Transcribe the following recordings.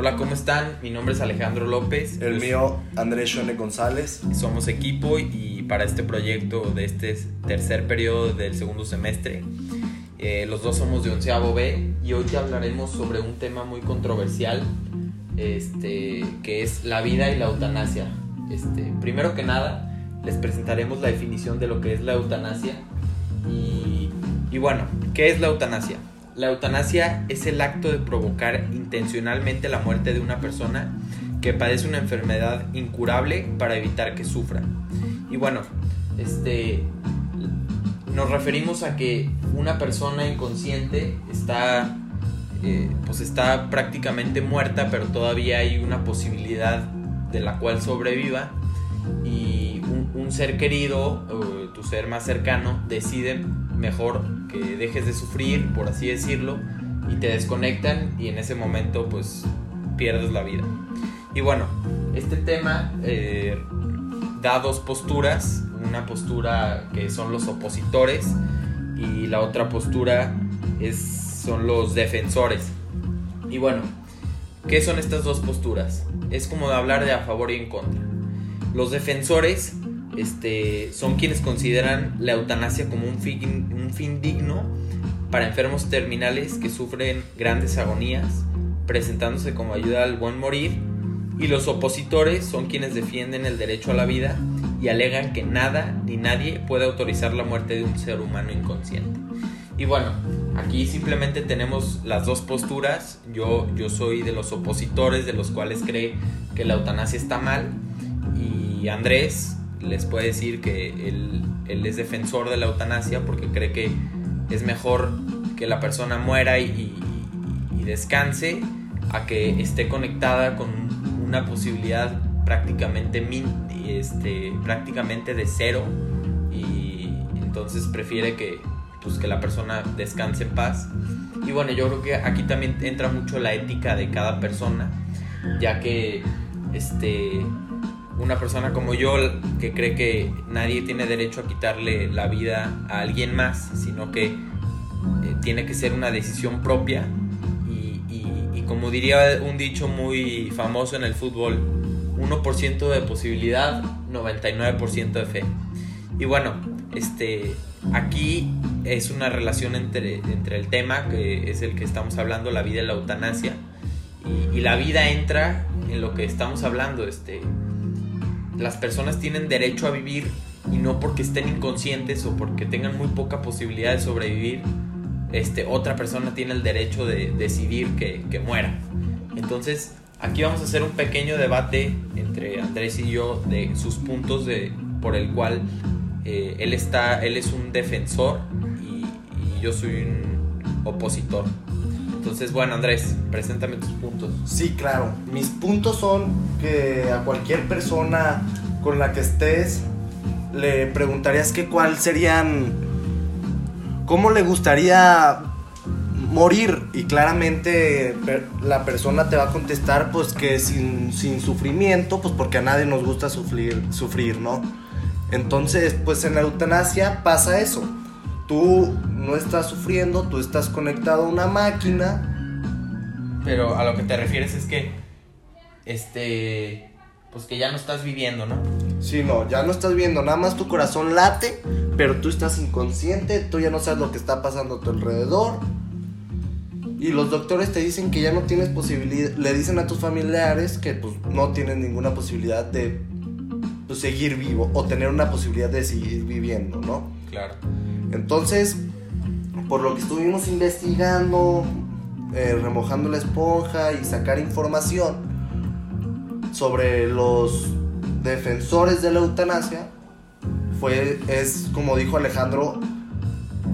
Hola, ¿cómo están? Mi nombre es Alejandro López. El mío, Andrés Shone González. Somos equipo y para este proyecto de este tercer periodo del segundo semestre, eh, los dos somos de onceavo B y hoy te hablaremos sobre un tema muy controversial, este, que es la vida y la eutanasia. Este, primero que nada, les presentaremos la definición de lo que es la eutanasia y, y bueno, ¿qué es la eutanasia? La eutanasia es el acto de provocar intencionalmente la muerte de una persona que padece una enfermedad incurable para evitar que sufra. Y bueno, este nos referimos a que una persona inconsciente está eh, pues está prácticamente muerta, pero todavía hay una posibilidad de la cual sobreviva y un, ser querido, tu ser más cercano, decide mejor que dejes de sufrir, por así decirlo, y te desconectan y en ese momento pues pierdes la vida. Y bueno, este tema eh, da dos posturas, una postura que son los opositores y la otra postura es, son los defensores. Y bueno, ¿qué son estas dos posturas? Es como de hablar de a favor y en contra. Los defensores este, son quienes consideran la eutanasia como un fin, un fin digno para enfermos terminales que sufren grandes agonías, presentándose como ayuda al buen morir, y los opositores son quienes defienden el derecho a la vida y alegan que nada ni nadie puede autorizar la muerte de un ser humano inconsciente. Y bueno, aquí simplemente tenemos las dos posturas. Yo, yo soy de los opositores, de los cuales cree que la eutanasia está mal. Y Andrés les puede decir que él, es defensor de la eutanasia porque cree que es mejor que la persona muera y, descanse a que esté conectada con una posibilidad prácticamente, este, prácticamente de cero y entonces prefiere que, pues, que la persona descanse en paz. Y bueno, yo creo que aquí también entra mucho la ética de cada persona, ya que este, una persona como yo que cree que nadie tiene derecho a quitarle la vida a alguien más, sino que eh, tiene que ser una decisión propia y, y, como diría un dicho muy famoso en el fútbol, 1% de posibilidad, 99% de fe. Y bueno, este, aquí es una relación entre, entre el tema, que es el que estamos hablando, la vida y la eutanasia, y, y la vida entra en lo que estamos hablando, este, las personas tienen derecho a vivir y no porque estén inconscientes o porque tengan muy poca posibilidad de sobrevivir, este, otra persona tiene el derecho de decidir que, que muera. Entonces, aquí vamos a hacer un pequeño debate entre Andrés y yo de sus puntos de, por el cual eh, él, está, él es un defensor y, y yo soy un opositor. Entonces, bueno, Andrés, preséntame tus puntos. Sí, claro. Mis puntos son que a cualquier persona con la que estés le preguntarías que cuál serían cómo le gustaría morir y claramente la persona te va a contestar pues que sin, sin, sufrimiento, pues porque a nadie nos gusta sufrir, sufrir, ¿no? Entonces, pues en la eutanasia pasa eso tú no estás sufriendo, tú estás conectado a una máquina. Pero a lo que te refieres es que, este, pues que ya no estás viviendo, ¿no? Sí, no, ya no estás viviendo, nada más tu corazón late, pero tú estás inconsciente, tú ya no sabes lo que está pasando a tu alrededor. Y los doctores te dicen que ya no tienes posibilidad, le dicen a tus familiares que pues no tienes ninguna posibilidad de pues, seguir vivo o tener una posibilidad de seguir viviendo, ¿no? Claro. Entonces, por lo que estuvimos investigando, eh, remojando la esponja y sacar información sobre los defensores de la eutanasia, fue, es como dijo Alejandro,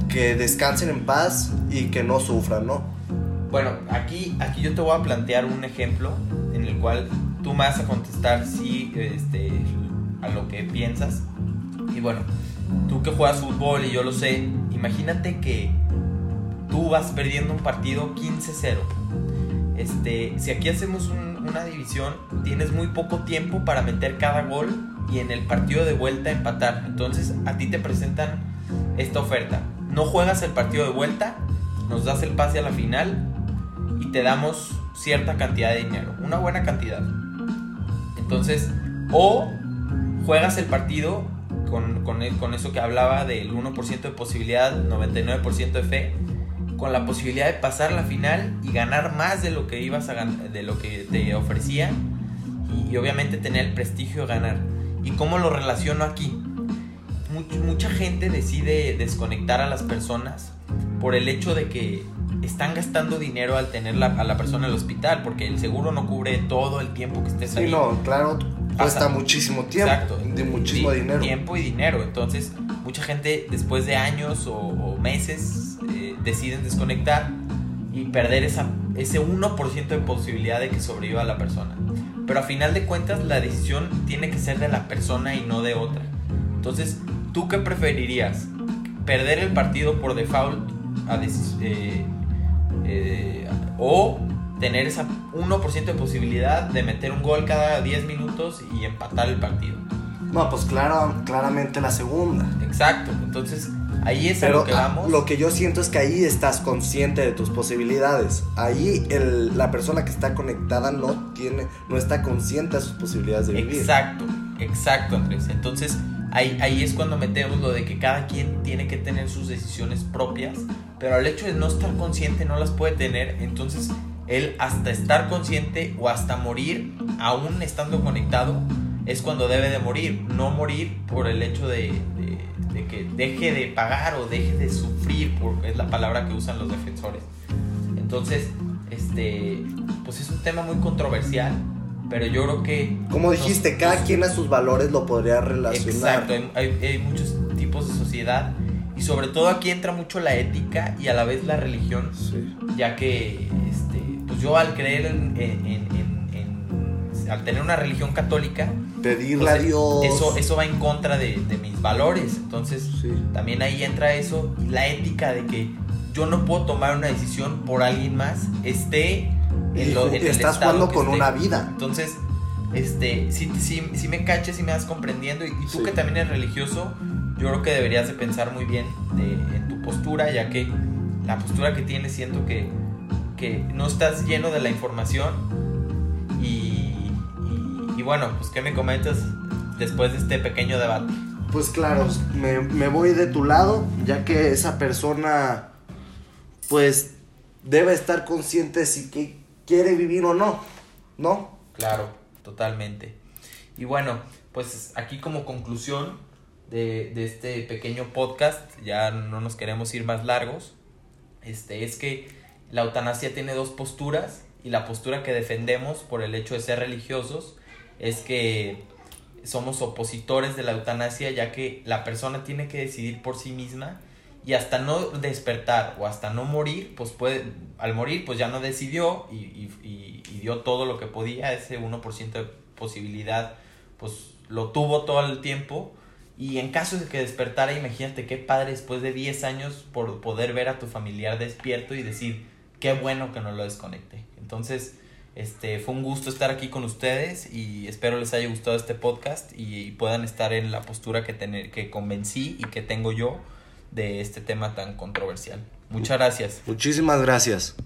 que descansen en paz y que no sufran, ¿no? Bueno, aquí, aquí yo te voy a plantear un ejemplo en el cual tú me vas a contestar sí este, a lo que piensas. Y bueno, tú que juegas fútbol y yo lo sé, imagínate que tú vas perdiendo un partido 15-0. Este, si aquí hacemos una división, tienes muy poco tiempo para meter cada gol y en el partido de vuelta empatar. Entonces a ti te presentan esta oferta. No juegas el partido de vuelta, nos das el pase a la final y te damos cierta cantidad de dinero, una buena cantidad. Entonces, o juegas el partido con, con, con eso que hablaba del 1% de posibilidad, 99% de fe, con la posibilidad de pasar la final y ganar más de lo que ibas a de lo que te ofrecía y, obviamente tener el prestigio de ganar. ¿Y cómo lo relaciono aquí? mucha gente decide desconectar a las personas por el hecho de que están gastando dinero al tener a la persona en el hospital, porque el seguro no cubre todo el tiempo que estés ahí. Sí, no, claro, cuesta muchísimo tiempo, Exacto, de muchísimo dinero. Tiempo y dinero. Entonces, mucha gente después de años o, meses eh, deciden desconectar y perder esa, ese 1% de posibilidad de que sobreviva la persona. Pero a final de cuentas la decisión tiene que ser de la persona y no de otra. Entonces, ¿tú qué preferirías? ¿Perder el partido por default eh, eh, o tener esa 1% de posibilidad de meter un gol cada 10 minutos y empatar el partido? No, pues claro, claramente la segunda. Exacto, entonces Ahí es lo que vamos. Lo que yo siento es que ahí estás consciente de tus posibilidades. Ahí el, la persona que está conectada no tiene, no está consciente de sus posibilidades de vivir. Exacto, exacto, Andrés. Entonces ahí, ahí es cuando metemos lo de que cada quien tiene que tener sus decisiones propias, pero al hecho de no estar consciente no las puede tener. Entonces él hasta estar consciente o hasta morir, aún estando conectado, es cuando debe de morir. No morir por el hecho de de que deje de pagar o deje de sufrir, porque es la palabra que usan los defensores. Entonces, este, pues es un tema muy controversial, pero yo creo que... Como dijiste, cada quien a sus valores lo podría relacionar. Exacto, hay, muchos tipos de sociedad y sobre todo aquí entra mucho la ética y a la vez la religión, ya que yo al creer en, al tener una religión católica, pedirle a Dios. Eso, eso va en contra de, mis valores. Entonces, también ahí entra eso, la ética de que yo no puedo tomar una decisión por alguien más, esté en, lo, Estás jugando con una vida. Entonces, este, si, si, si, me caches y me vas comprendiendo, y, tú que también eres religioso, yo creo que deberías de pensar muy bien en tu postura, ya que la postura que tienes siento que, no estás lleno de la información y bueno, pues ¿qué me comentas después de este pequeño debate? Pues claro, me, voy de tu lado, ya que esa persona pues debe estar consciente si que quiere vivir o no, ¿no? Claro, totalmente. Y bueno, pues aquí como conclusión de, de, este pequeño podcast, ya no nos queremos ir más largos, este, es que la eutanasia tiene dos posturas y la postura que defendemos por el hecho de ser religiosos es que somos opositores de la eutanasia ya que la persona tiene que decidir por sí misma y hasta no despertar o hasta no morir, pues puede, al morir pues ya no decidió y, y, dio todo lo que podía, ese 1% de posibilidad pues lo tuvo todo el tiempo. Y en caso de que despertara, imagínate qué padre después de 10 años por poder ver a tu familiar despierto y decir, qué bueno que no lo desconecte. Entonces, este, fue un gusto estar aquí con ustedes y espero les haya gustado este podcast y puedan estar en la postura que, tener, que convencí y que tengo yo de este tema tan controversial. Muchas gracias. Muchísimas gracias.